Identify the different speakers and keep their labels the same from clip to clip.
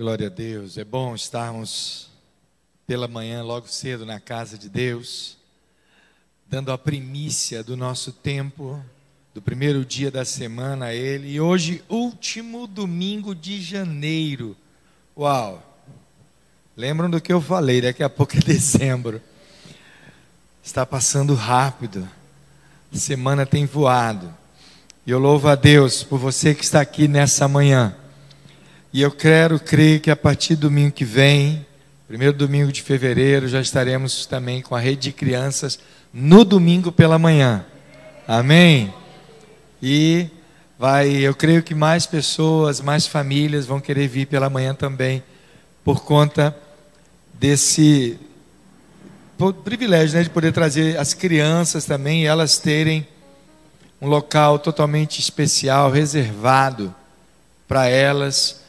Speaker 1: Glória a Deus. É bom estarmos pela manhã, logo cedo, na casa de Deus, dando a primícia do nosso tempo, do primeiro dia da semana a Ele. E hoje, último domingo de janeiro. Uau! Lembram do que eu falei? Daqui a pouco é dezembro. Está passando rápido. A semana tem voado. E eu louvo a Deus por você que está aqui nessa manhã e eu quero crer que a partir do domingo que vem, primeiro domingo de fevereiro, já estaremos também com a rede de crianças no domingo pela manhã. Amém? E vai, eu creio que mais pessoas, mais famílias vão querer vir pela manhã também, por conta desse privilégio né, de poder trazer as crianças também elas terem um local totalmente especial, reservado para elas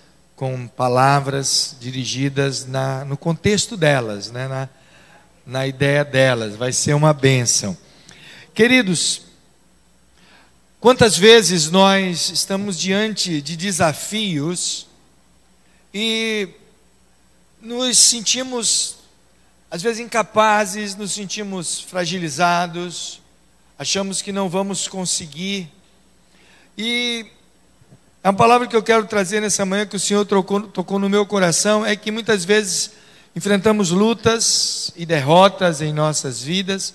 Speaker 1: com palavras dirigidas na, no contexto delas, né, na, na ideia delas. Vai ser uma bênção. Queridos, quantas vezes nós estamos diante de desafios e nos sentimos, às vezes, incapazes, nos sentimos fragilizados, achamos que não vamos conseguir. E é uma palavra que eu quero trazer nessa manhã que o Senhor tocou, tocou no meu coração é que muitas vezes enfrentamos lutas e derrotas em nossas vidas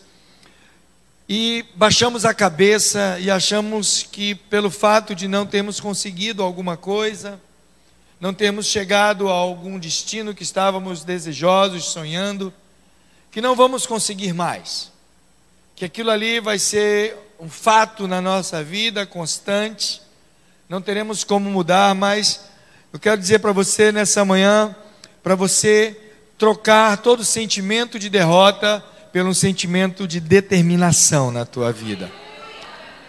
Speaker 1: e baixamos a cabeça e achamos que pelo fato de não termos conseguido alguma coisa, não termos chegado a algum destino que estávamos desejosos, sonhando, que não vamos conseguir mais. Que aquilo ali vai ser um fato na nossa vida constante não teremos como mudar, mas eu quero dizer para você nessa manhã, para você trocar todo sentimento de derrota pelo sentimento de determinação na tua vida.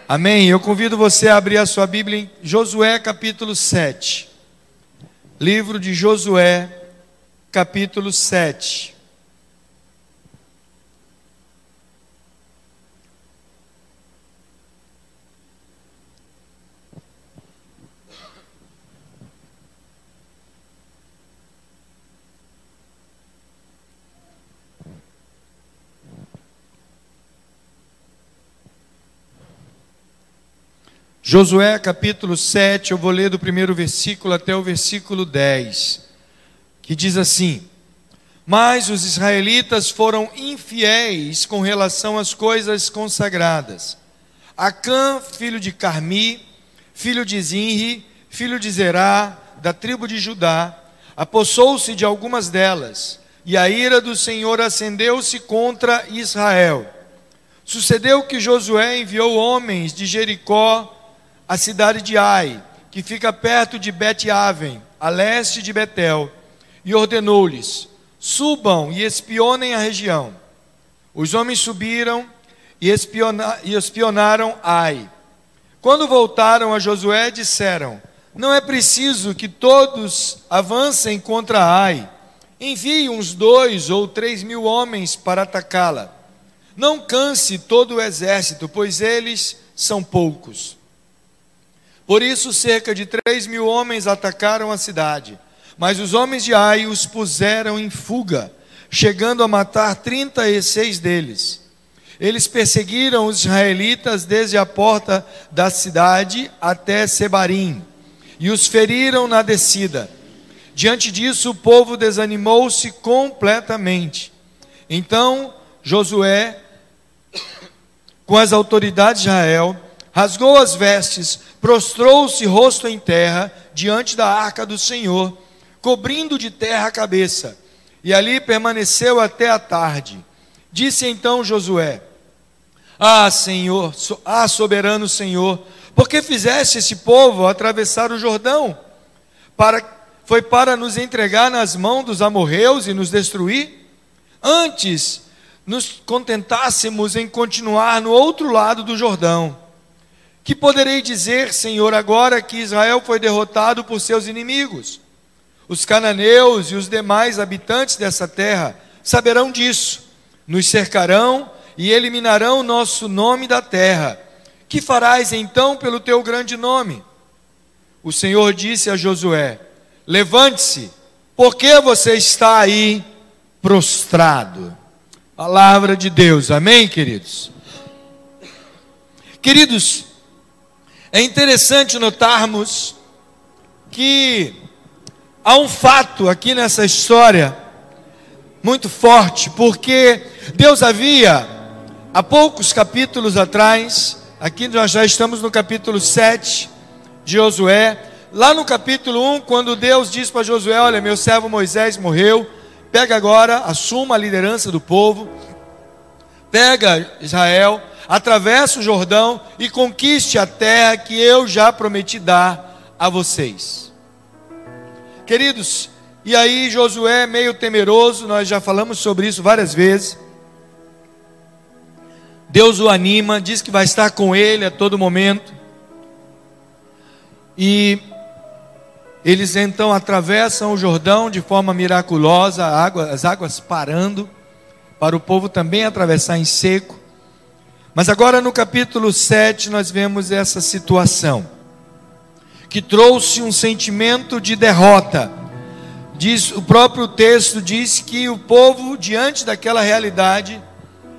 Speaker 1: Amém? Eu convido você a abrir a sua Bíblia em Josué capítulo 7. Livro de Josué, capítulo 7. Josué capítulo 7, eu vou ler do primeiro versículo até o versículo 10, que diz assim: Mas os israelitas foram infiéis com relação às coisas consagradas. Acã, filho de Carmi, filho de Zinri, filho de Zerá, da tribo de Judá, apossou-se de algumas delas, e a ira do Senhor acendeu-se contra Israel. Sucedeu que Josué enviou homens de Jericó a cidade de Ai, que fica perto de Bet-Aven, a leste de Betel, e ordenou-lhes: subam e espionem a região. Os homens subiram e, espiona e espionaram Ai. Quando voltaram a Josué, disseram: Não é preciso que todos avancem contra Ai. Envie uns dois ou três mil homens para atacá-la. Não canse todo o exército, pois eles são poucos. Por isso, cerca de três mil homens atacaram a cidade. Mas os homens de Ai os puseram em fuga, chegando a matar trinta e seis deles. Eles perseguiram os israelitas desde a porta da cidade até Sebarim e os feriram na descida. Diante disso, o povo desanimou-se completamente. Então Josué, com as autoridades de Israel, rasgou as vestes, prostrou-se rosto em terra diante da arca do Senhor, cobrindo de terra a cabeça, e ali permaneceu até a tarde. Disse então Josué: Ah, Senhor, ah, soberano Senhor, por que fizeste esse povo atravessar o Jordão? Para, foi para nos entregar nas mãos dos amorreus e nos destruir? Antes nos contentássemos em continuar no outro lado do Jordão. Que poderei dizer, Senhor, agora que Israel foi derrotado por seus inimigos? Os cananeus e os demais habitantes dessa terra saberão disso, nos cercarão e eliminarão nosso nome da terra. Que farás então pelo teu grande nome? O Senhor disse a Josué: Levante-se, Por que você está aí prostrado? Palavra de Deus, amém, queridos? Queridos, é interessante notarmos que há um fato aqui nessa história muito forte, porque Deus havia, há poucos capítulos atrás, aqui nós já estamos no capítulo 7 de Josué, lá no capítulo 1, quando Deus diz para Josué: Olha, meu servo Moisés morreu, pega agora, assuma a liderança do povo, pega Israel, atravessa o Jordão e conquiste a terra que eu já prometi dar a vocês. Queridos, e aí Josué, meio temeroso, nós já falamos sobre isso várias vezes. Deus o anima, diz que vai estar com ele a todo momento. E eles então atravessam o Jordão de forma miraculosa, as águas parando, para o povo também atravessar em seco. Mas agora no capítulo 7 nós vemos essa situação, que trouxe um sentimento de derrota. Diz, o próprio texto diz que o povo, diante daquela realidade,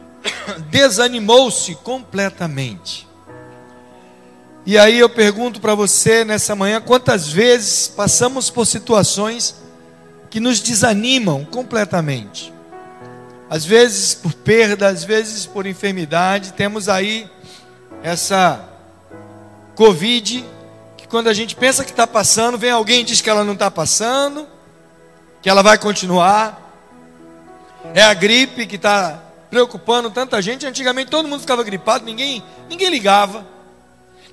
Speaker 1: desanimou-se completamente. E aí eu pergunto para você nessa manhã: quantas vezes passamos por situações que nos desanimam completamente? Às vezes por perda, às vezes por enfermidade. Temos aí essa Covid, que quando a gente pensa que está passando, vem alguém e diz que ela não está passando, que ela vai continuar. É a gripe que está preocupando tanta gente. Antigamente todo mundo ficava gripado, ninguém, ninguém ligava.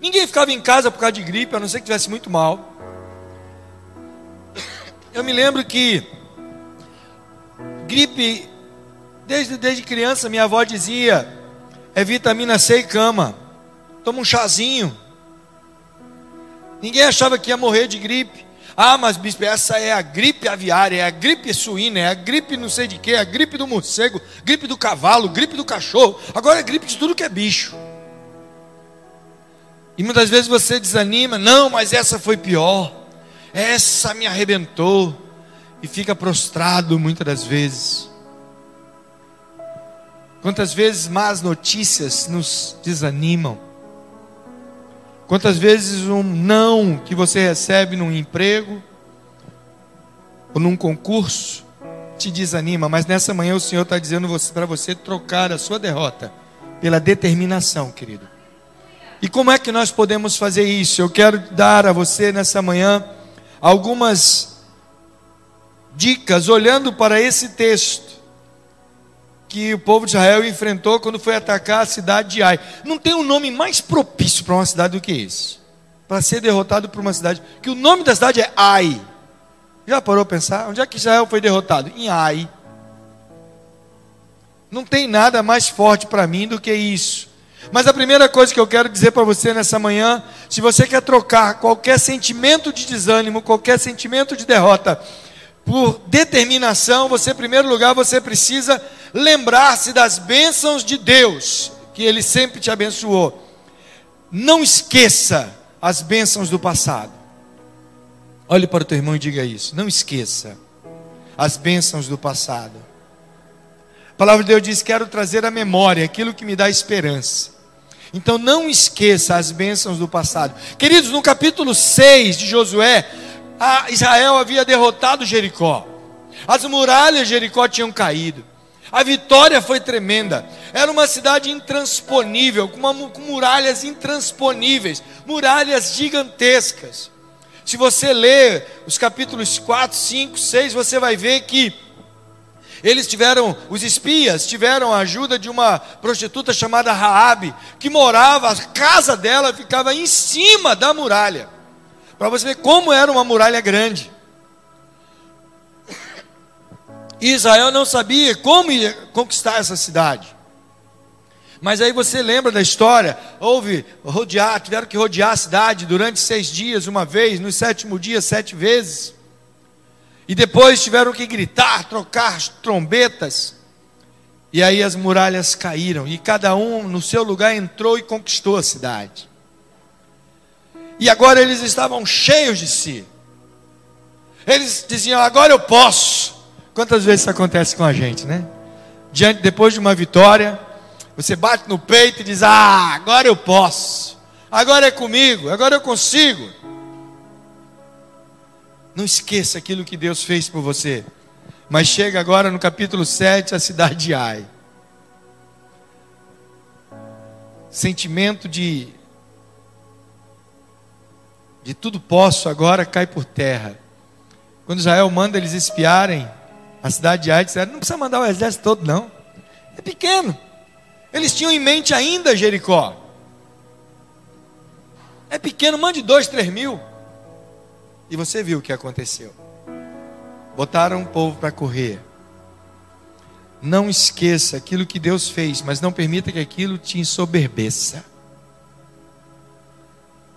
Speaker 1: Ninguém ficava em casa por causa de gripe, a não ser que tivesse muito mal. Eu me lembro que gripe Desde, desde criança, minha avó dizia: é vitamina C e cama. Toma um chazinho. Ninguém achava que ia morrer de gripe. Ah, mas bispo, essa é a gripe aviária, é a gripe suína, é a gripe não sei de quê, é a gripe do morcego, gripe do cavalo, gripe do cachorro. Agora é gripe de tudo que é bicho. E muitas vezes você desanima, não, mas essa foi pior. Essa me arrebentou. E fica prostrado muitas das vezes. Quantas vezes más notícias nos desanimam? Quantas vezes um não que você recebe num emprego ou num concurso te desanima, mas nessa manhã o Senhor está dizendo para você trocar a sua derrota pela determinação, querido. E como é que nós podemos fazer isso? Eu quero dar a você nessa manhã algumas dicas olhando para esse texto que o povo de Israel enfrentou quando foi atacar a cidade de Ai. Não tem um nome mais propício para uma cidade do que esse. Para ser derrotado por uma cidade. Que o nome da cidade é Ai. Já parou a pensar? Onde é que Israel foi derrotado? Em Ai. Não tem nada mais forte para mim do que isso. Mas a primeira coisa que eu quero dizer para você nessa manhã, se você quer trocar qualquer sentimento de desânimo, qualquer sentimento de derrota, por determinação, você, em primeiro lugar, você precisa lembrar-se das bênçãos de Deus, que Ele sempre te abençoou. Não esqueça as bênçãos do passado. Olhe para o teu irmão e diga isso. Não esqueça as bênçãos do passado. A palavra de Deus diz: Quero trazer à memória aquilo que me dá esperança. Então não esqueça as bênçãos do passado. Queridos, no capítulo 6 de Josué, Israel havia derrotado Jericó. As muralhas de Jericó tinham caído. A vitória foi tremenda. Era uma cidade intransponível, com, uma, com muralhas intransponíveis, muralhas gigantescas. Se você ler os capítulos 4, 5, 6, você vai ver que eles tiveram, os espias tiveram a ajuda de uma prostituta chamada Raabe, que morava, a casa dela ficava em cima da muralha. Para você ver como era uma muralha grande. Israel não sabia como ia conquistar essa cidade. Mas aí você lembra da história? Houve rodear, tiveram que rodear a cidade durante seis dias, uma vez, no sétimo dia, sete vezes. E depois tiveram que gritar, trocar trombetas. E aí as muralhas caíram. E cada um no seu lugar entrou e conquistou a cidade. E agora eles estavam cheios de si. Eles diziam: agora eu posso. Quantas vezes isso acontece com a gente, né? Diante, depois de uma vitória, você bate no peito e diz: Ah, agora eu posso, agora é comigo, agora eu consigo. Não esqueça aquilo que Deus fez por você. Mas chega agora no capítulo 7, a cidade de Ai. Sentimento de de tudo posso agora cai por terra. Quando Israel manda eles espiarem a cidade de Ai, disseram, não precisa mandar o exército todo não. É pequeno. Eles tinham em mente ainda Jericó. É pequeno, mande dois, três mil. E você viu o que aconteceu. Botaram o povo para correr. Não esqueça aquilo que Deus fez, mas não permita que aquilo te ensoberbeça.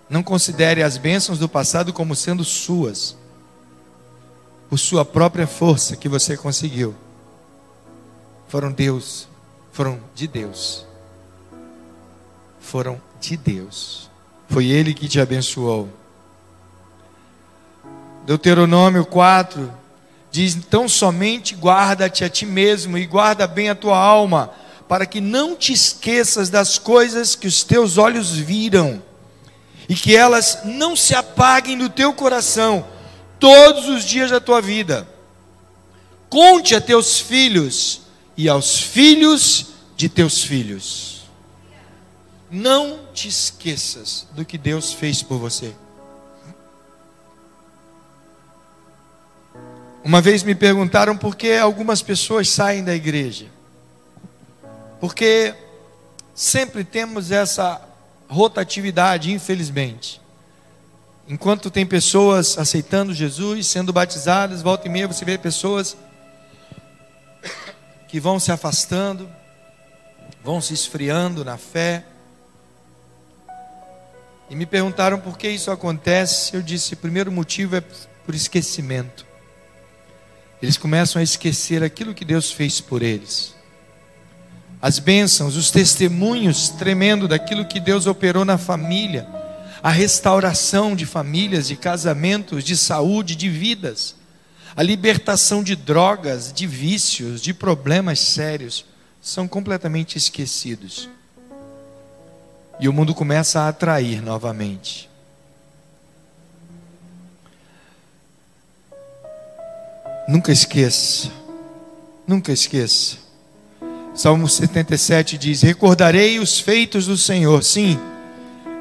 Speaker 1: Não considere as bênçãos do passado como sendo suas, por sua própria força que você conseguiu. Foram Deus, foram de Deus. Foram de Deus. Foi Ele que te abençoou. Deuteronômio 4 diz: Então somente guarda-te a ti mesmo e guarda bem a tua alma, para que não te esqueças das coisas que os teus olhos viram e que elas não se apaguem do teu coração todos os dias da tua vida. Conte a teus filhos e aos filhos de teus filhos. Não te esqueças do que Deus fez por você. Uma vez me perguntaram por que algumas pessoas saem da igreja. Porque sempre temos essa rotatividade, infelizmente. Enquanto tem pessoas aceitando Jesus, sendo batizadas, volta e meia você vê pessoas que vão se afastando, vão se esfriando na fé. E me perguntaram por que isso acontece. Eu disse: o primeiro motivo é por esquecimento. Eles começam a esquecer aquilo que Deus fez por eles as bênçãos, os testemunhos tremendo daquilo que Deus operou na família, a restauração de famílias, de casamentos, de saúde, de vidas, a libertação de drogas, de vícios, de problemas sérios, são completamente esquecidos. E o mundo começa a atrair novamente. Nunca esqueça, nunca esqueça Salmo 77 diz: Recordarei os feitos do Senhor, sim,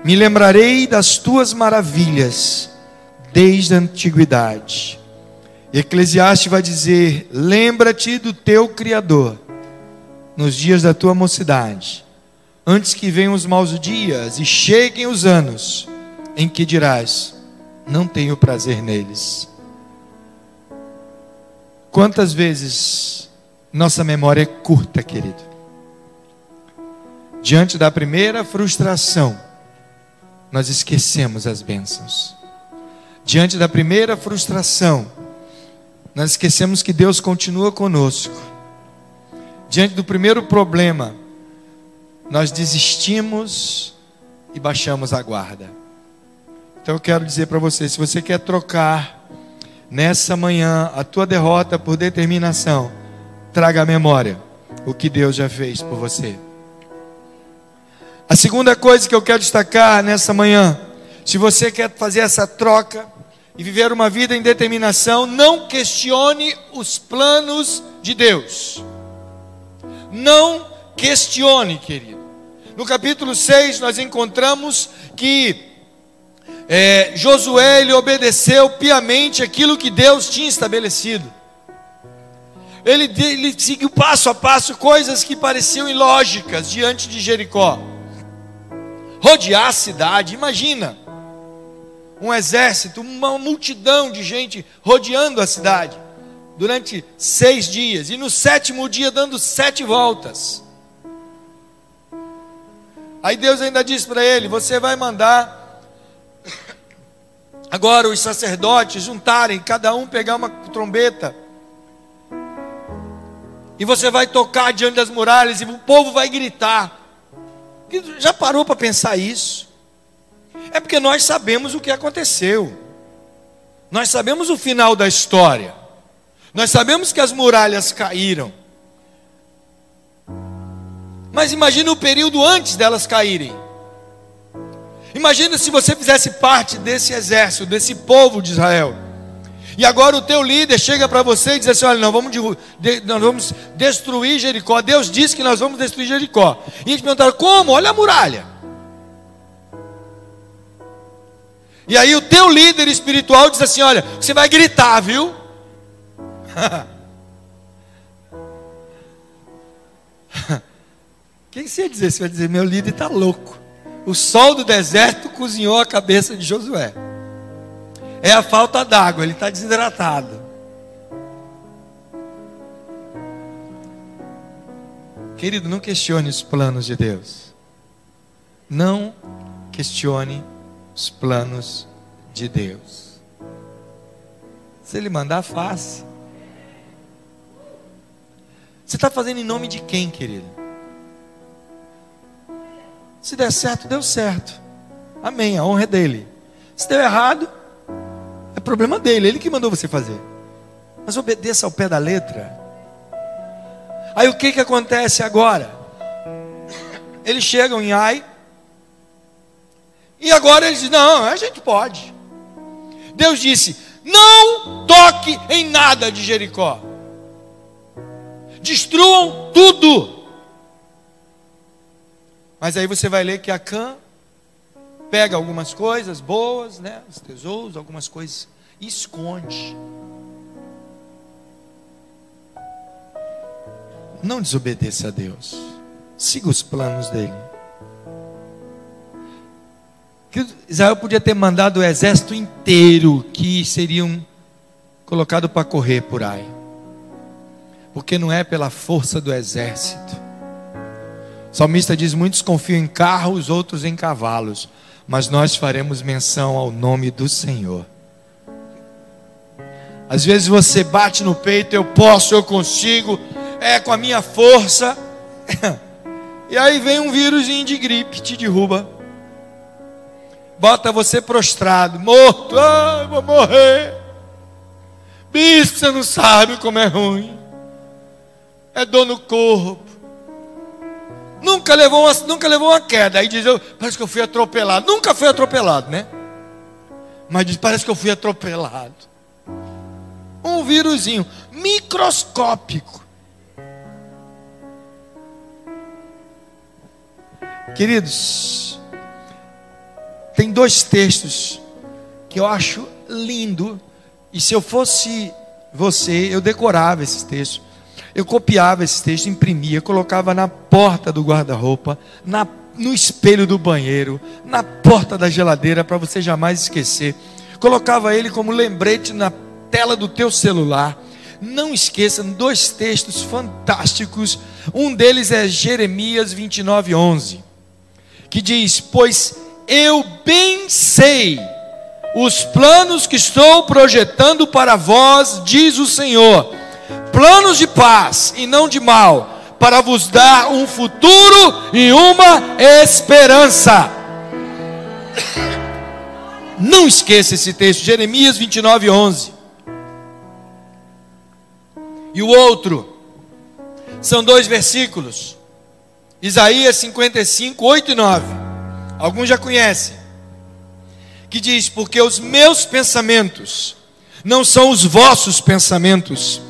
Speaker 1: me lembrarei das tuas maravilhas desde a antiguidade. Eclesiastes vai dizer: Lembra-te do teu Criador nos dias da tua mocidade, antes que venham os maus dias e cheguem os anos em que dirás: Não tenho prazer neles. Quantas vezes nossa memória é curta, querido. Diante da primeira frustração, nós esquecemos as bênçãos. Diante da primeira frustração, nós esquecemos que Deus continua conosco. Diante do primeiro problema, nós desistimos e baixamos a guarda. Então eu quero dizer para você, se você quer trocar nessa manhã a tua derrota por determinação, traga à memória o que Deus já fez por você. A segunda coisa que eu quero destacar nessa manhã, se você quer fazer essa troca e viver uma vida em determinação, não questione os planos de Deus. Não questione, querido. No capítulo 6 nós encontramos que é, Josué ele obedeceu piamente aquilo que Deus tinha estabelecido. Ele, ele seguiu passo a passo coisas que pareciam ilógicas diante de Jericó. Rodear a cidade, imagina. Um exército, uma multidão de gente rodeando a cidade durante seis dias, e no sétimo dia dando sete voltas. Aí Deus ainda disse para ele: Você vai mandar agora os sacerdotes juntarem, cada um pegar uma trombeta e você vai tocar diante das muralhas e o povo vai gritar. Já parou para pensar isso? É porque nós sabemos o que aconteceu. Nós sabemos o final da história. Nós sabemos que as muralhas caíram. Mas imagine o período antes delas caírem. Imagina se você fizesse parte desse exército, desse povo de Israel. E agora o teu líder chega para você e diz assim: olha, nós vamos, nós vamos destruir Jericó. Deus disse que nós vamos destruir Jericó. E eles perguntaram: como? Olha a muralha. E aí o teu líder espiritual diz assim: olha, você vai gritar, viu? O que você ia dizer? Você vai dizer: meu líder está louco. O sol do deserto cozinhou a cabeça de Josué. É a falta d'água, ele está desidratado. Querido, não questione os planos de Deus. Não questione os planos de Deus. Se Ele mandar, faça. Você está fazendo em nome de quem, querido? Se der certo, deu certo. Amém. A honra é dele. Se deu errado, problema dele, ele que mandou você fazer. Mas obedeça ao pé da letra. Aí o que que acontece agora? Eles chegam em Ai. E agora eles dizem: Não, a gente pode. Deus disse: Não toque em nada de Jericó. Destruam tudo. Mas aí você vai ler que Acã pega algumas coisas boas, né, os tesouros, algumas coisas, esconde. Não desobedeça a Deus. Siga os planos dele. Israel podia ter mandado o exército inteiro que seriam colocado para correr por aí. Porque não é pela força do exército. O salmista diz: muitos confiam em carros, outros em cavalos mas nós faremos menção ao nome do Senhor. Às vezes você bate no peito, eu posso, eu consigo, é com a minha força. E aí vem um vírusinho de gripe, te derruba. Bota você prostrado, morto, ai, vou morrer. Bispo, você não sabe como é ruim. É dor no corpo. Nunca levou uma, nunca levou uma queda. Aí diz, eu, parece que eu fui atropelado. Nunca fui atropelado, né? Mas diz, parece que eu fui atropelado. Um vírusinho microscópico. Queridos, tem dois textos que eu acho lindo. E se eu fosse você, eu decorava esses textos. Eu copiava esse texto, imprimia, colocava na porta do guarda-roupa, no espelho do banheiro, na porta da geladeira, para você jamais esquecer. Colocava ele como lembrete na tela do teu celular. Não esqueça, dois textos fantásticos. Um deles é Jeremias 29, 11, que diz: Pois eu bem sei os planos que estou projetando para vós, diz o Senhor planos de paz e não de mal, para vos dar um futuro e uma esperança. Não esqueça esse texto, Jeremias 29, 11. E o outro, são dois versículos, Isaías 55, 8 e 9. Alguns já conhecem, que diz: Porque os meus pensamentos não são os vossos pensamentos,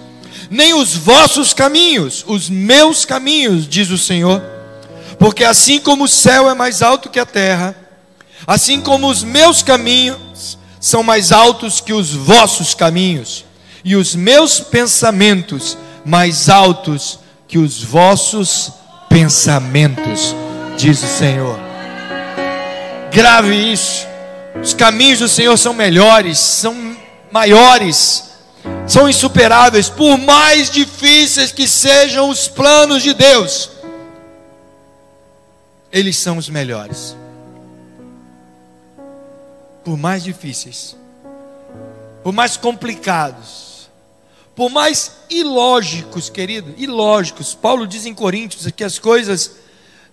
Speaker 1: nem os vossos caminhos, os meus caminhos, diz o Senhor. Porque assim como o céu é mais alto que a terra, assim como os meus caminhos são mais altos que os vossos caminhos, e os meus pensamentos mais altos que os vossos pensamentos, diz o Senhor. Grave isso. Os caminhos do Senhor são melhores, são maiores são insuperáveis, por mais difíceis que sejam os planos de Deus, eles são os melhores. Por mais difíceis, por mais complicados, por mais ilógicos, querido, ilógicos. Paulo diz em Coríntios que as coisas,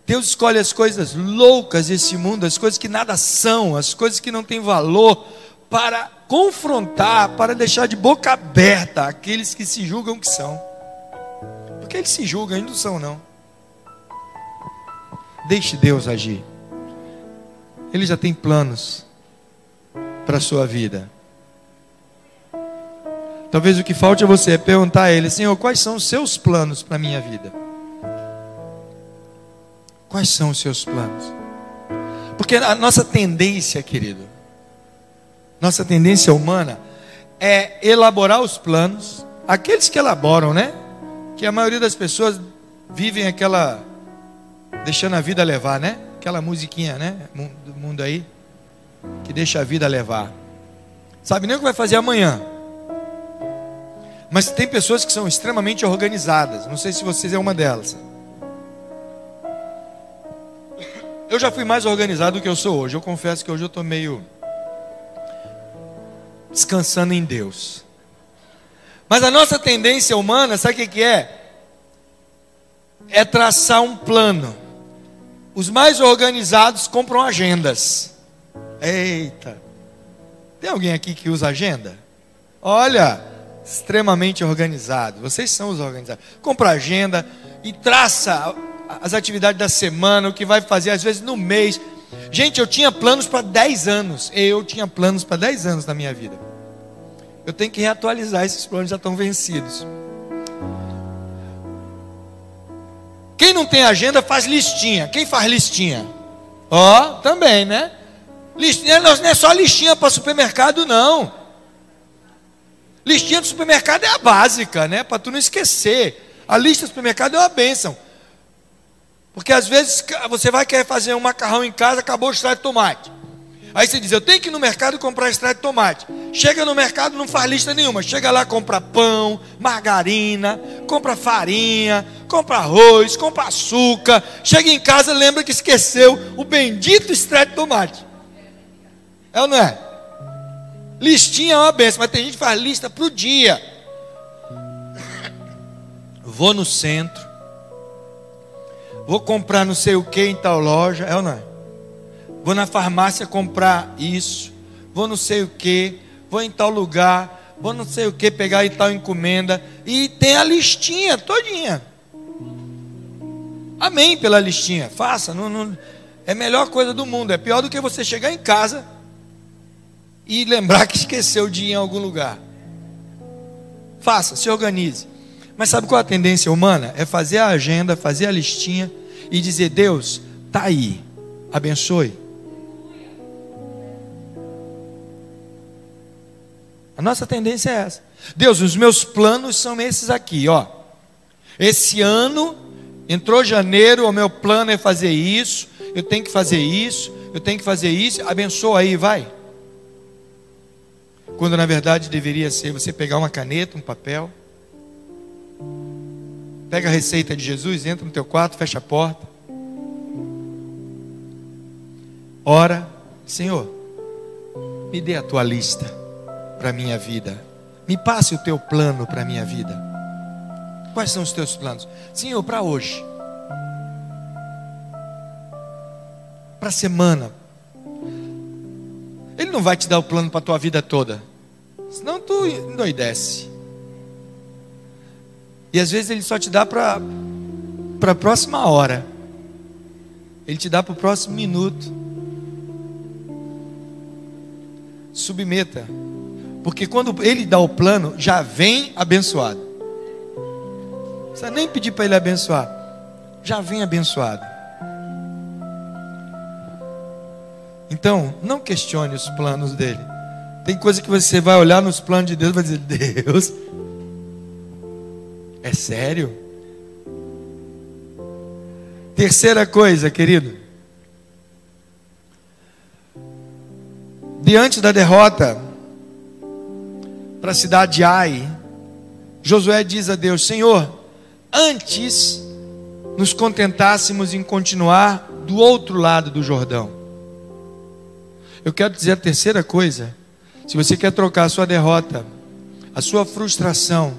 Speaker 1: Deus escolhe as coisas loucas desse mundo, as coisas que nada são, as coisas que não têm valor, para confrontar, para deixar de boca aberta aqueles que se julgam que são. Porque eles se julgam, eles não são, não. Deixe Deus agir. Ele já tem planos para a sua vida. Talvez o que falte a você é perguntar a Ele, Senhor, quais são os seus planos para a minha vida? Quais são os seus planos? Porque a nossa tendência, querido, nossa tendência humana é elaborar os planos, aqueles que elaboram, né? Que a maioria das pessoas vivem aquela deixando a vida levar, né? Aquela musiquinha, né? Do mundo aí que deixa a vida levar. Sabe nem o que vai fazer amanhã. Mas tem pessoas que são extremamente organizadas. Não sei se vocês é uma delas. Eu já fui mais organizado do que eu sou hoje. Eu confesso que hoje eu estou meio descansando em Deus. Mas a nossa tendência humana, sabe o que é? É traçar um plano. Os mais organizados compram agendas. Eita. Tem alguém aqui que usa agenda? Olha, extremamente organizado. Vocês são os organizados. Compra agenda e traça as atividades da semana, o que vai fazer, às vezes no mês. Gente, eu tinha planos para 10 anos. Eu tinha planos para 10 anos na minha vida. Eu tenho que reatualizar, esses planos já estão vencidos. Quem não tem agenda faz listinha. Quem faz listinha? Ó, oh, também, né? Listinha não é só listinha para supermercado, não. Listinha do supermercado é a básica, né? Para tu não esquecer. A lista do supermercado é uma bênção. Porque às vezes você vai querer fazer um macarrão em casa, acabou o extrato de tomate. Aí você diz, eu tenho que ir no mercado comprar extrato de tomate. Chega no mercado, não faz lista nenhuma. Chega lá, compra pão, margarina, compra farinha, compra arroz, compra açúcar. Chega em casa, lembra que esqueceu o bendito extrato de tomate. É ou não é? Listinha é uma benção, mas tem gente que faz lista para o dia. Vou no centro, vou comprar não sei o que em tal loja, é ou não é? Vou na farmácia comprar isso, vou não sei o que, vou em tal lugar, vou não sei o que pegar em tal encomenda, e tem a listinha todinha. Amém pela listinha, faça, não, não, é a melhor coisa do mundo, é pior do que você chegar em casa e lembrar que esqueceu de ir em algum lugar. Faça, se organize. Mas sabe qual é a tendência humana? É fazer a agenda, fazer a listinha e dizer: Deus, tá aí, abençoe. A nossa tendência é essa. Deus, os meus planos são esses aqui, ó. Esse ano entrou janeiro, o meu plano é fazer isso, eu tenho que fazer isso, eu tenho que fazer isso, abençoa aí, vai. Quando na verdade deveria ser você pegar uma caneta, um papel, pega a receita de Jesus, entra no teu quarto, fecha a porta, ora, Senhor, me dê a tua lista para a minha vida, me passe o teu plano para a minha vida. Quais são os teus planos? Senhor, para hoje, para a semana, ele não vai te dar o plano para a tua vida toda. Senão tu endoidece. E às vezes ele só te dá para a próxima hora. Ele te dá para o próximo minuto. Submeta. Porque quando ele dá o plano, já vem abençoado. Não precisa nem pedir para ele abençoar. Já vem abençoado. Então, não questione os planos dele. Tem coisa que você vai olhar nos planos de Deus e vai dizer: Deus, é sério? Terceira coisa, querido. Diante da derrota para a cidade de Ai, Josué diz a Deus: Senhor, antes nos contentássemos em continuar do outro lado do Jordão. Eu quero dizer a terceira coisa. Se você quer trocar a sua derrota, a sua frustração,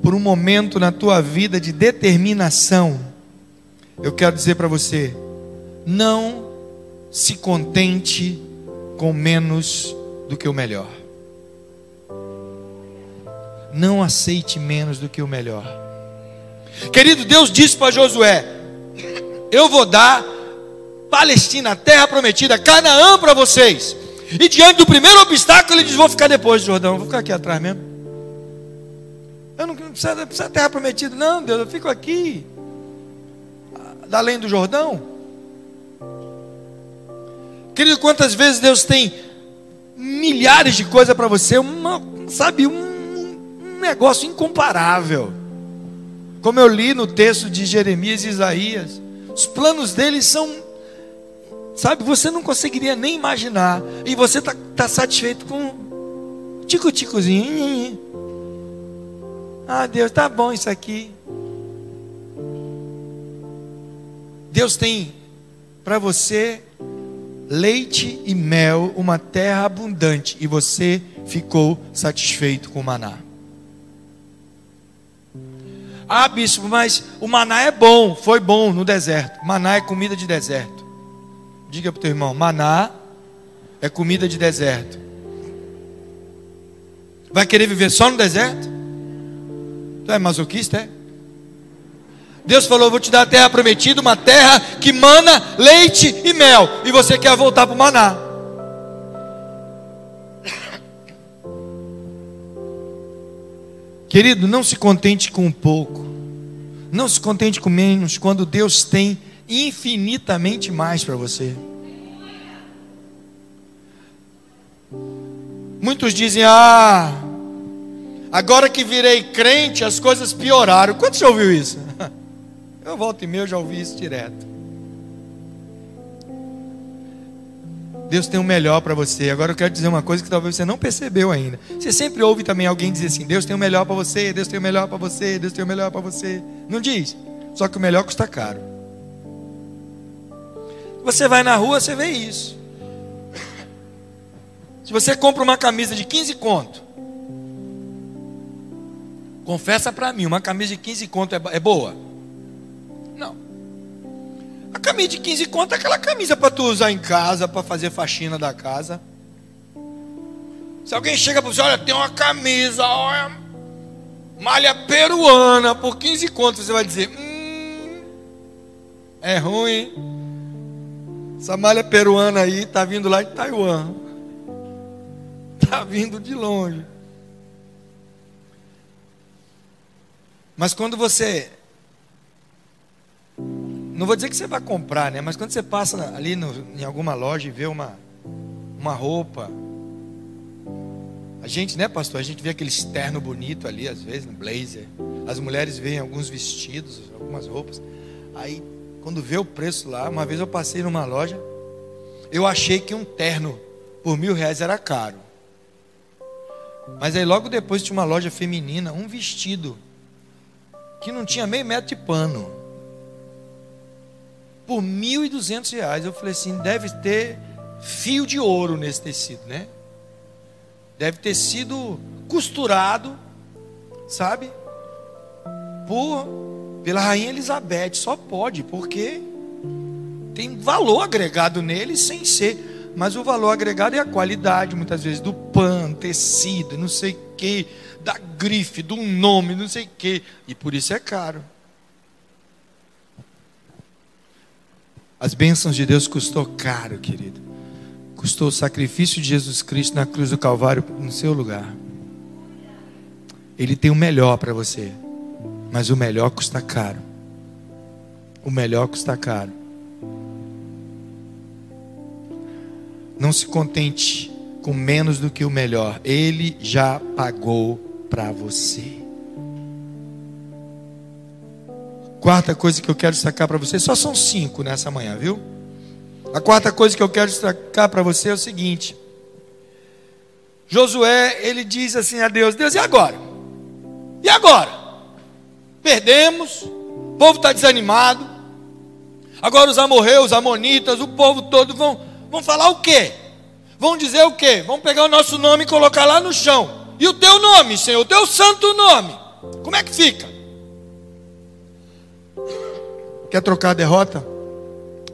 Speaker 1: por um momento na tua vida de determinação, eu quero dizer para você: não se contente com menos do que o melhor. Não aceite menos do que o melhor. Querido, Deus disse para Josué: Eu vou dar Palestina, terra prometida, Canaã para vocês. E diante do primeiro obstáculo, ele diz: Vou ficar depois do Jordão, vou ficar aqui atrás mesmo. Eu não não preciso terra prometida, não, Deus, eu fico aqui, da além do Jordão. Querido, quantas vezes Deus tem milhares de coisas para você, uma, sabe, um, um negócio incomparável. Como eu li no texto de Jeremias e Isaías, os planos deles são Sabe, você não conseguiria nem imaginar. E você está tá satisfeito com tico-ticozinho. Ah, Deus, tá bom isso aqui. Deus tem para você leite e mel, uma terra abundante, e você ficou satisfeito com o maná. Ah, bispo, mas o maná é bom, foi bom no deserto. Maná é comida de deserto. Diga para o teu irmão: maná é comida de deserto. Vai querer viver só no deserto? Tu é masoquista, é? Deus falou: Vou te dar a terra prometida, uma terra que mana leite e mel. E você quer voltar para o maná. Querido, não se contente com um pouco. Não se contente com menos quando Deus tem infinitamente mais para você. Muitos dizem: Ah, agora que virei crente, as coisas pioraram. Quando você ouviu isso? Eu volto e meio, já ouvi isso direto. Deus tem o melhor para você. Agora eu quero dizer uma coisa que talvez você não percebeu ainda. Você sempre ouve também alguém dizer assim: Deus tem o melhor para você, Deus tem o melhor para você, Deus tem o melhor para você. Não diz? Só que o melhor custa caro. Você vai na rua, você vê isso. Se você compra uma camisa de 15 conto, confessa para mim, uma camisa de 15 conto é, é boa? Não. A camisa de 15 conto é aquela camisa para tu usar em casa, para fazer faxina da casa. Se alguém chega para você, olha, tem uma camisa, olha, malha peruana por 15 contos, você vai dizer, hum, é ruim. Essa malha peruana aí está vindo lá de Taiwan. Está vindo de longe. Mas quando você. Não vou dizer que você vai comprar, né? Mas quando você passa ali no, em alguma loja e vê uma, uma roupa. A gente, né, pastor? A gente vê aquele externo bonito ali, às vezes, no blazer. As mulheres veem alguns vestidos, algumas roupas. Aí quando vê o preço lá, uma vez eu passei numa loja, eu achei que um terno por mil reais era caro. Mas aí logo depois tinha uma loja feminina, um vestido que não tinha meio metro de pano. Por mil e duzentos reais. Eu falei assim, deve ter fio de ouro nesse tecido, né? Deve ter sido costurado, sabe? Por pela rainha Elizabeth, só pode, porque tem valor agregado nele sem ser, mas o valor agregado é a qualidade, muitas vezes, do pano, tecido, não sei o que, da grife, do nome, não sei o que, e por isso é caro. As bênçãos de Deus custou caro, querido. Custou o sacrifício de Jesus Cristo na cruz do Calvário no seu lugar. Ele tem o melhor para você. Mas o melhor custa caro. O melhor custa caro. Não se contente com menos do que o melhor. Ele já pagou para você. Quarta coisa que eu quero destacar para você, só são cinco nessa manhã, viu? A quarta coisa que eu quero destacar para você é o seguinte: Josué, ele diz assim a Deus: Deus, e agora? E agora? Perdemos, o povo está desanimado. Agora os amorreus, amonitas, o povo todo vão, vão falar o quê? Vão dizer o quê? Vão pegar o nosso nome e colocar lá no chão. E o teu nome, Senhor, o teu santo nome. Como é que fica? Quer trocar a derrota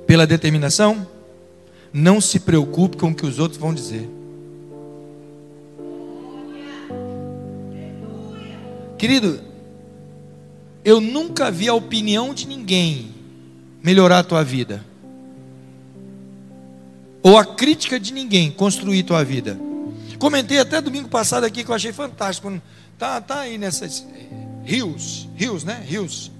Speaker 1: pela determinação? Não se preocupe com o que os outros vão dizer. Querido, eu nunca vi a opinião de ninguém melhorar a tua vida. Ou a crítica de ninguém construir tua vida. Comentei até domingo passado aqui que eu achei fantástico. Tá, tá aí nessas rios, rios, né? Rios.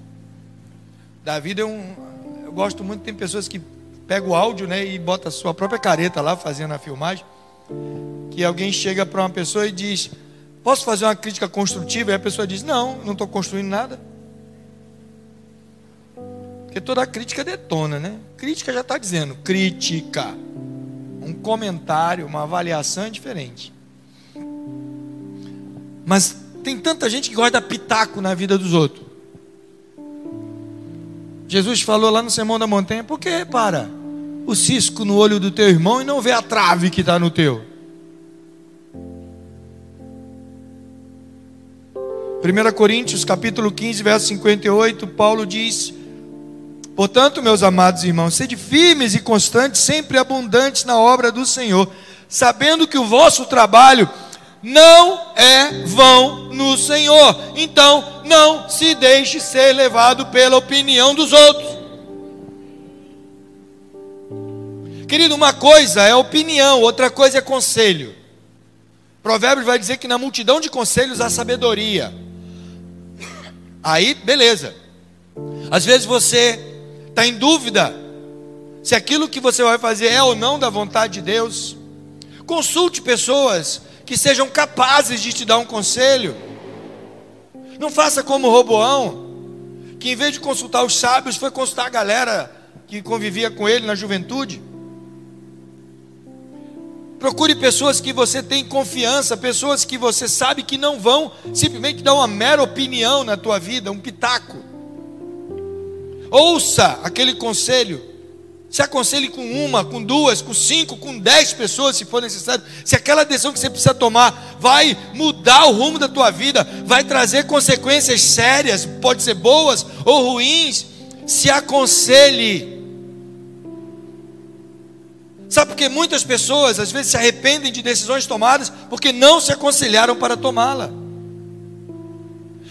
Speaker 1: Da vida é um. Eu gosto muito, tem pessoas que pegam o áudio, né? E bota a sua própria careta lá fazendo a filmagem. Que alguém chega para uma pessoa e diz: Posso fazer uma crítica construtiva? E a pessoa diz: Não, não estou construindo nada. Porque toda crítica detona, né? Crítica já está dizendo, crítica. Um comentário, uma avaliação é diferente. Mas tem tanta gente que gosta de pitaco na vida dos outros. Jesus falou lá no Sermão da Montanha: por que para o cisco no olho do teu irmão e não vê a trave que está no teu? 1 Coríntios capítulo 15, verso 58, Paulo diz: Portanto, meus amados irmãos, sede firmes e constantes, sempre abundantes na obra do Senhor, sabendo que o vosso trabalho não é vão no Senhor. Então, não se deixe ser levado pela opinião dos outros. Querido, uma coisa é opinião, outra coisa é conselho. Provérbios vai dizer que na multidão de conselhos há sabedoria. Aí, beleza. Às vezes você está em dúvida se aquilo que você vai fazer é ou não da vontade de Deus, consulte pessoas que sejam capazes de te dar um conselho. Não faça como Roboão, que em vez de consultar os sábios, foi consultar a galera que convivia com ele na juventude. Procure pessoas que você tem confiança, pessoas que você sabe que não vão simplesmente dar uma mera opinião na tua vida, um pitaco. Ouça aquele conselho. Se aconselhe com uma, com duas, com cinco, com dez pessoas, se for necessário. Se aquela decisão que você precisa tomar vai mudar o rumo da tua vida, vai trazer consequências sérias, pode ser boas ou ruins, se aconselhe. Sabe por que muitas pessoas às vezes se arrependem de decisões tomadas porque não se aconselharam para tomá-la?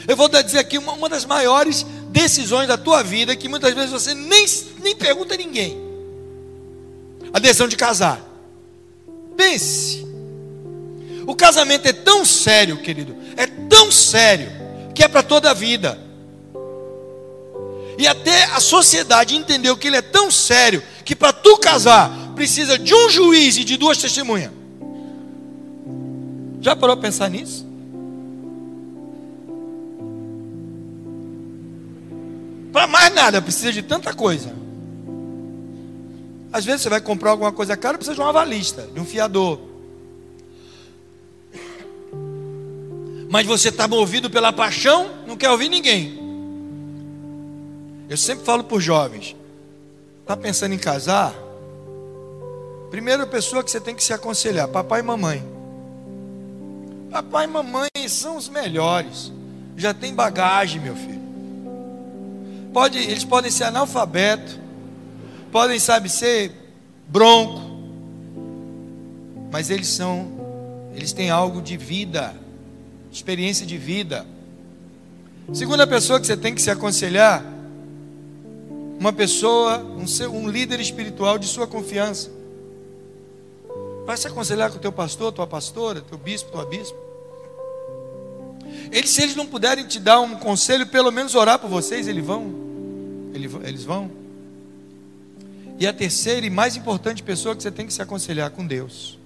Speaker 1: Eu vou dizer aqui uma, uma das maiores decisões da tua vida que muitas vezes você nem, nem pergunta a ninguém. A decisão de casar. Pense. O casamento é tão sério, querido, é tão sério, que é para toda a vida. E até a sociedade entendeu que ele é tão sério que para tu casar precisa de um juiz e de duas testemunhas. Já parou para pensar nisso? Nada, precisa de tanta coisa. Às vezes você vai comprar alguma coisa cara, precisa de uma avalista, de um fiador. Mas você está movido pela paixão, não quer ouvir ninguém. Eu sempre falo para os jovens: está pensando em casar? Primeira pessoa que você tem que se aconselhar: papai e mamãe. Papai e mamãe são os melhores. Já tem bagagem, meu filho. Pode, eles podem ser analfabetos, podem, sabe, ser bronco, mas eles são, eles têm algo de vida, experiência de vida. Segunda pessoa que você tem que se aconselhar, uma pessoa, um, um líder espiritual de sua confiança. Vai se aconselhar com o teu pastor, tua pastora, teu bispo, tua bispo. Eles, se eles não puderem te dar um conselho, pelo menos orar por vocês, eles vão. Eles vão. E a terceira e mais importante pessoa que você tem que se aconselhar com Deus.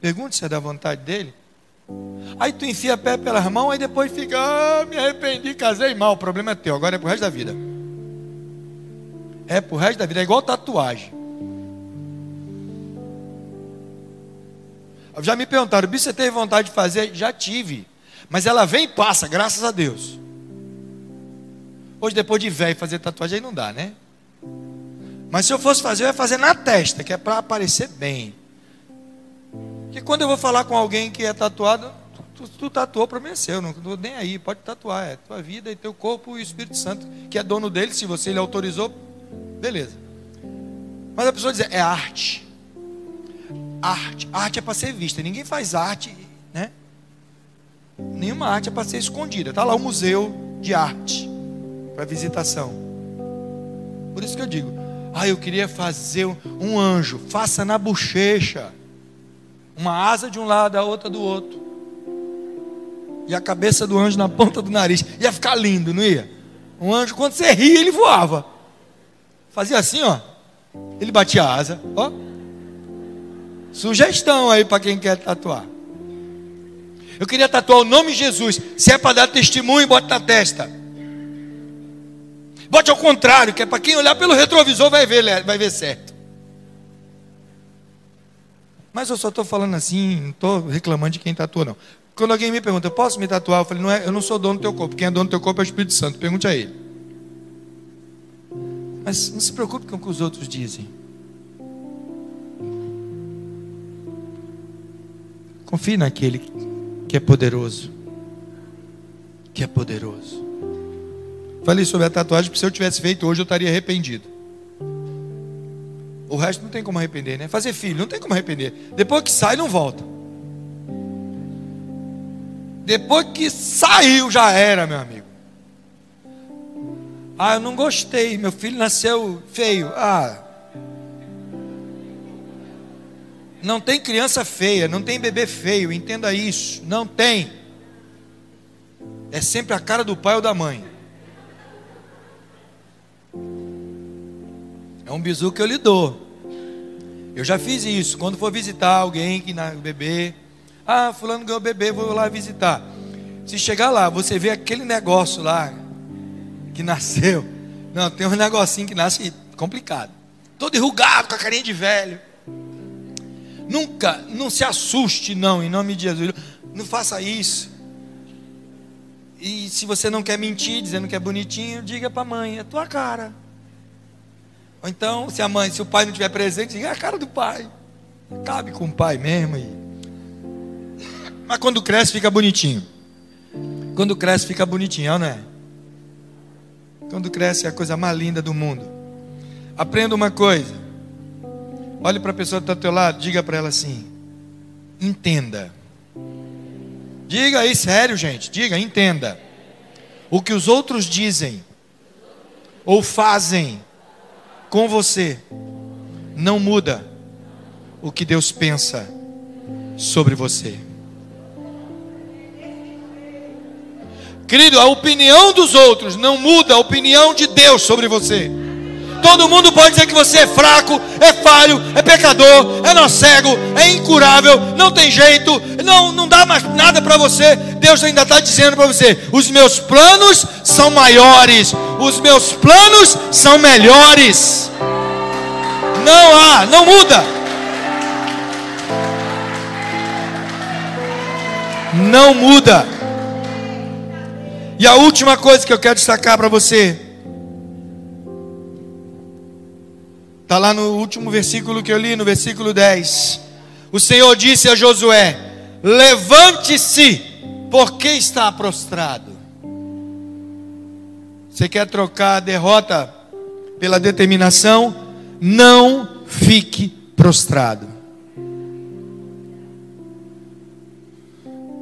Speaker 1: Pergunte se é da vontade dele. Aí tu enfia pé pelas mãos, aí depois fica, ah, me arrependi, casei mal. O problema é teu, agora é pro resto da vida. É pro resto da vida, é igual tatuagem. Já me perguntaram, bicho, você teve vontade de fazer? Já tive. Mas ela vem e passa, graças a Deus. Hoje, depois de velho fazer tatuagem, aí não dá, né? Mas se eu fosse fazer, eu ia fazer na testa, que é para aparecer bem. Porque quando eu vou falar com alguém que é tatuado, tu, tu, tu tatuou para mim é seu, não estou nem aí, pode tatuar, é tua vida e teu corpo e o Espírito Santo, que é dono dele, se você ele autorizou, beleza. Mas a pessoa diz, é arte arte. Arte é para ser vista. Ninguém faz arte, né? Nenhuma arte é para ser escondida. Está lá o museu de arte para visitação. Por isso que eu digo, ah, eu queria fazer um anjo, faça na bochecha. Uma asa de um lado, a outra do outro. E a cabeça do anjo na ponta do nariz. Ia ficar lindo, não ia? Um anjo, quando você ria, ele voava. Fazia assim, ó. Ele batia a asa, ó. Sugestão aí para quem quer tatuar. Eu queria tatuar o nome de Jesus. Se é para dar testemunho, bote na testa. Bote ao contrário, que é para quem olhar pelo retrovisor vai ver, vai ver certo. Mas eu só estou falando assim, não estou reclamando de quem tatua, não. Quando alguém me pergunta, eu posso me tatuar? Eu falei, não é, eu não sou dono do teu corpo. Quem é dono do teu corpo é o Espírito Santo. Pergunte a ele. Mas não se preocupe com o que os outros dizem. Confie naquele que é poderoso. Que é poderoso. Falei sobre a tatuagem, porque se eu tivesse feito hoje eu estaria arrependido. O resto não tem como arrepender, né? Fazer filho, não tem como arrepender. Depois que sai, não volta. Depois que saiu, já era, meu amigo. Ah, eu não gostei, meu filho nasceu feio. Ah. Não tem criança feia, não tem bebê feio, entenda isso. Não tem. É sempre a cara do pai ou da mãe. É um bisu que eu lhe dou. Eu já fiz isso. Quando for visitar alguém que na bebê, ah, fulano ganhou bebê, vou lá visitar. Se chegar lá, você vê aquele negócio lá que nasceu. Não, tem um negocinho que nasce complicado. Todo enrugado, com a carinha de velho. Nunca, não se assuste, não, em nome de Jesus. Não faça isso. E se você não quer mentir, dizendo que é bonitinho, diga para a mãe, é tua cara. Ou então, se a mãe, se o pai não estiver presente, diga é a cara do pai. Cabe com o pai mesmo. E... Mas quando cresce, fica bonitinho. Quando cresce, fica bonitinho, não é? Quando cresce, é a coisa mais linda do mundo. Aprenda uma coisa. Olhe para a pessoa que está ao teu lado, diga para ela assim: entenda. Diga aí, sério, gente, diga, entenda. O que os outros dizem ou fazem com você não muda o que Deus pensa sobre você. Querido, a opinião dos outros não muda a opinião de Deus sobre você. Todo mundo pode dizer que você é fraco, é falho, é pecador, é cego, é incurável, não tem jeito, não, não dá mais nada para você. Deus ainda está dizendo para você: os meus planos são maiores, os meus planos são melhores. Não há, não muda. Não muda. E a última coisa que eu quero destacar para você. Está lá no último versículo que eu li, no versículo 10. O Senhor disse a Josué: Levante-se, porque está prostrado. Você quer trocar a derrota pela determinação? Não fique prostrado.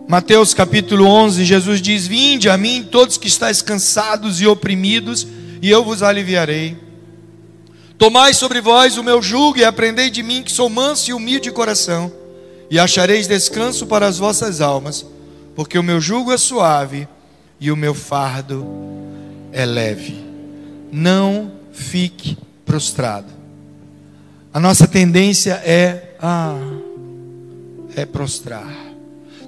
Speaker 1: Mateus capítulo 11, Jesus diz: Vinde a mim, todos que estáis cansados e oprimidos, e eu vos aliviarei. Tomai sobre vós o meu jugo e aprendei de mim, que sou manso e humilde de coração, e achareis descanso para as vossas almas, porque o meu jugo é suave e o meu fardo é leve. Não fique prostrado. A nossa tendência é ah, é prostrar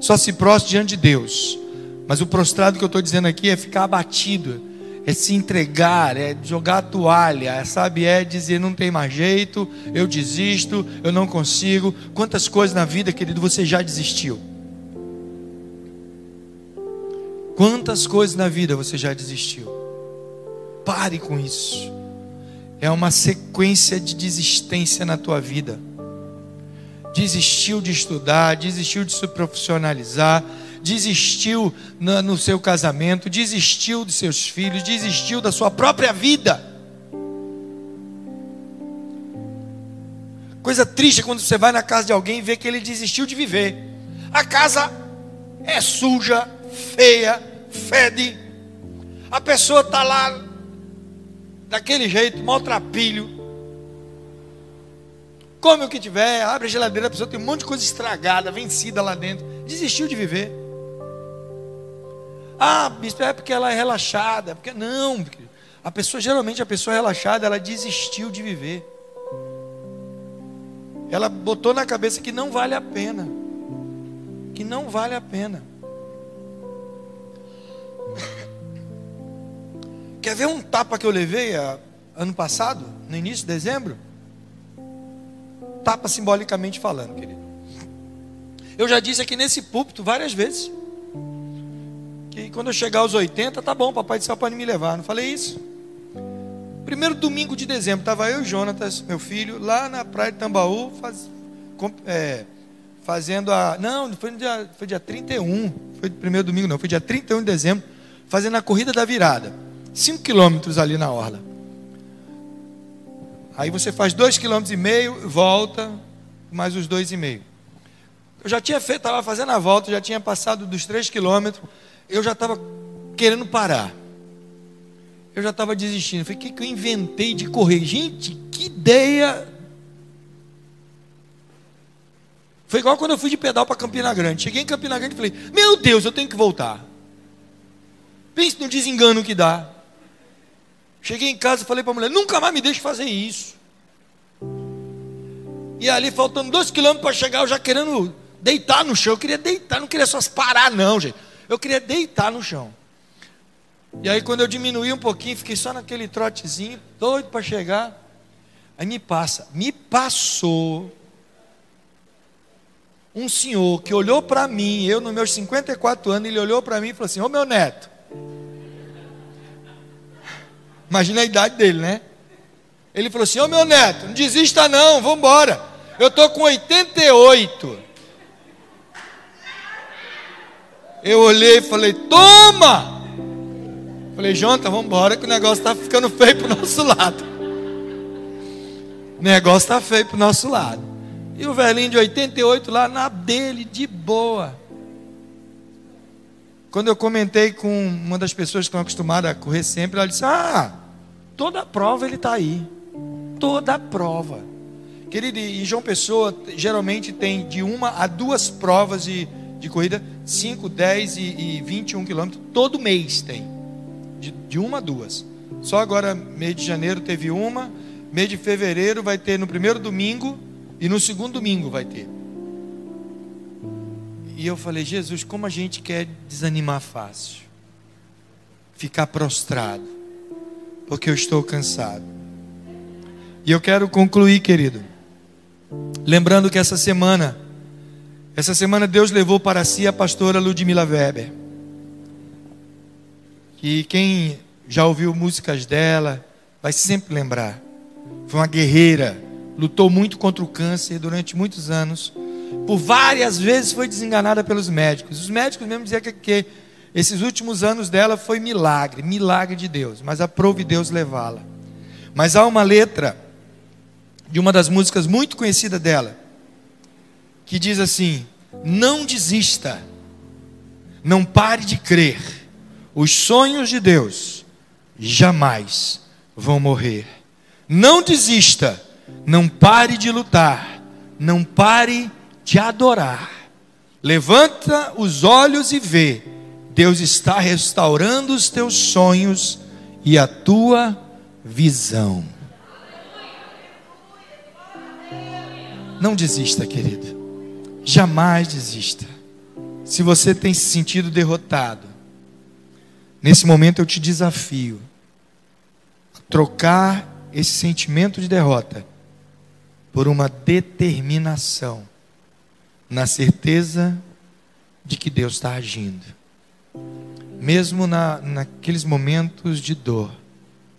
Speaker 1: só se prostre diante de Deus. Mas o prostrado que eu estou dizendo aqui é ficar abatido, é se entregar, é jogar a toalha, sabe? É dizer não tem mais jeito, eu desisto, eu não consigo. Quantas coisas na vida, querido, você já desistiu? Quantas coisas na vida você já desistiu? Pare com isso. É uma sequência de desistência na tua vida desistiu de estudar, desistiu de se profissionalizar, desistiu no seu casamento, desistiu de seus filhos, desistiu da sua própria vida. Coisa triste quando você vai na casa de alguém e vê que ele desistiu de viver. A casa é suja, feia, fede. A pessoa está lá daquele jeito, maltrapilho. Come o que tiver, abre a geladeira, a pessoa tem um monte de coisa estragada, vencida lá dentro. Desistiu de viver. Ah, bispo, é porque ela é relaxada. Porque não, a pessoa geralmente a pessoa relaxada, ela desistiu de viver. Ela botou na cabeça que não vale a pena. Que não vale a pena. Quer ver um tapa que eu levei a, ano passado, no início de dezembro? Tapa simbolicamente falando, querido. Eu já disse aqui nesse púlpito várias vezes que quando eu chegar aos 80, tá bom, papai do céu pode me levar. Não falei isso? Primeiro domingo de dezembro, estava eu e Jonatas, meu filho, lá na praia de Tambaú, faz, é, fazendo a. Não, foi dia, foi dia 31, foi primeiro domingo, não, foi dia 31 de dezembro, fazendo a corrida da virada. 5 quilômetros ali na orla. Aí você faz dois quilômetros e meio, volta, mais os dois e meio. Eu já tinha feito, estava fazendo a volta, já tinha passado dos três quilômetros, eu já estava querendo parar. Eu já estava desistindo. falei, o que, que eu inventei de correr? Gente, que ideia! Foi igual quando eu fui de pedal para Campina Grande. Cheguei em Campina Grande e falei, meu Deus, eu tenho que voltar. Pense no desengano que dá. Cheguei em casa e falei para a mulher: nunca mais me deixe fazer isso. E ali, faltando dois quilômetros para chegar, eu já querendo deitar no chão. Eu queria deitar, não queria só parar, não, gente. Eu queria deitar no chão. E aí, quando eu diminuí um pouquinho, fiquei só naquele trotezinho, doido para chegar. Aí me passa, me passou um senhor que olhou para mim, eu nos meus 54 anos, ele olhou para mim e falou assim: Ô meu neto, Imagina a idade dele, né? Ele falou assim: Ô meu neto, não desista não, vamos embora. Eu estou com 88. Eu olhei e falei: Toma! Falei: Jonta, vamos embora que o negócio está ficando feio para o nosso lado. O negócio está feio para o nosso lado. E o velhinho de 88 lá na dele, de boa. Quando eu comentei com uma das pessoas que estão acostumadas a correr sempre, ela disse: Ah, Toda prova ele está aí. Toda prova. Querido, e João Pessoa geralmente tem de uma a duas provas de, de corrida, 5, 10 e, e 21 quilômetros, todo mês tem. De, de uma a duas. Só agora, mês de janeiro teve uma, mês de fevereiro vai ter no primeiro domingo e no segundo domingo vai ter. E eu falei, Jesus, como a gente quer desanimar fácil, ficar prostrado porque eu estou cansado. E eu quero concluir, querido, lembrando que essa semana, essa semana Deus levou para si a pastora Ludmila Weber. E quem já ouviu músicas dela, vai sempre lembrar. Foi uma guerreira, lutou muito contra o câncer durante muitos anos. Por várias vezes foi desenganada pelos médicos. Os médicos mesmo diziam que, que esses últimos anos dela foi milagre, milagre de Deus, mas aprove Deus levá-la. Mas há uma letra de uma das músicas muito conhecida dela, que diz assim: Não desista, não pare de crer, os sonhos de Deus jamais vão morrer. Não desista, não pare de lutar, não pare de adorar. Levanta os olhos e vê Deus está restaurando os teus sonhos e a tua visão. Não desista, querido. Jamais desista. Se você tem se sentido derrotado, nesse momento eu te desafio a trocar esse sentimento de derrota por uma determinação na certeza de que Deus está agindo. Mesmo na, naqueles momentos de dor,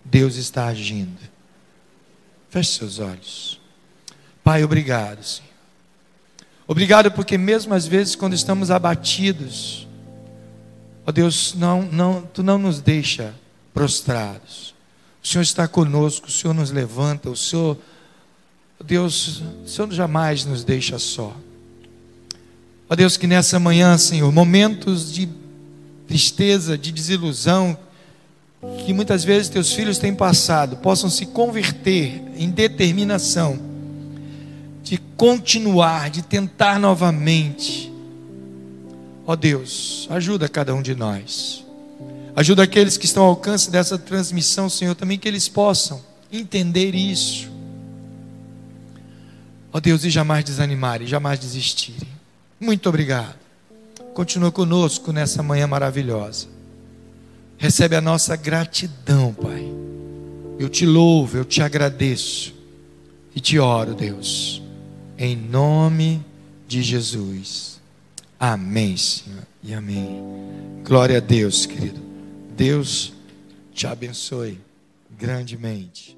Speaker 1: Deus está agindo. Feche seus olhos. Pai, obrigado, Senhor. Obrigado porque mesmo às vezes quando estamos abatidos, ó Deus, não, não, Tu não nos deixa prostrados. O Senhor está conosco, o Senhor nos levanta, o Senhor, Deus, o Senhor jamais nos deixa só. Ó Deus, que nessa manhã, Senhor, momentos de tristeza, de desilusão que muitas vezes teus filhos têm passado, possam se converter em determinação de continuar, de tentar novamente. Ó oh Deus, ajuda cada um de nós. Ajuda aqueles que estão ao alcance dessa transmissão, Senhor, também que eles possam entender isso. Ó oh Deus, e jamais desanimarem, jamais desistirem. Muito obrigado. Continua conosco nessa manhã maravilhosa. Recebe a nossa gratidão, Pai. Eu te louvo, eu te agradeço e te oro, Deus, em nome de Jesus. Amém, Senhor, e amém. Glória a Deus, querido. Deus te abençoe grandemente.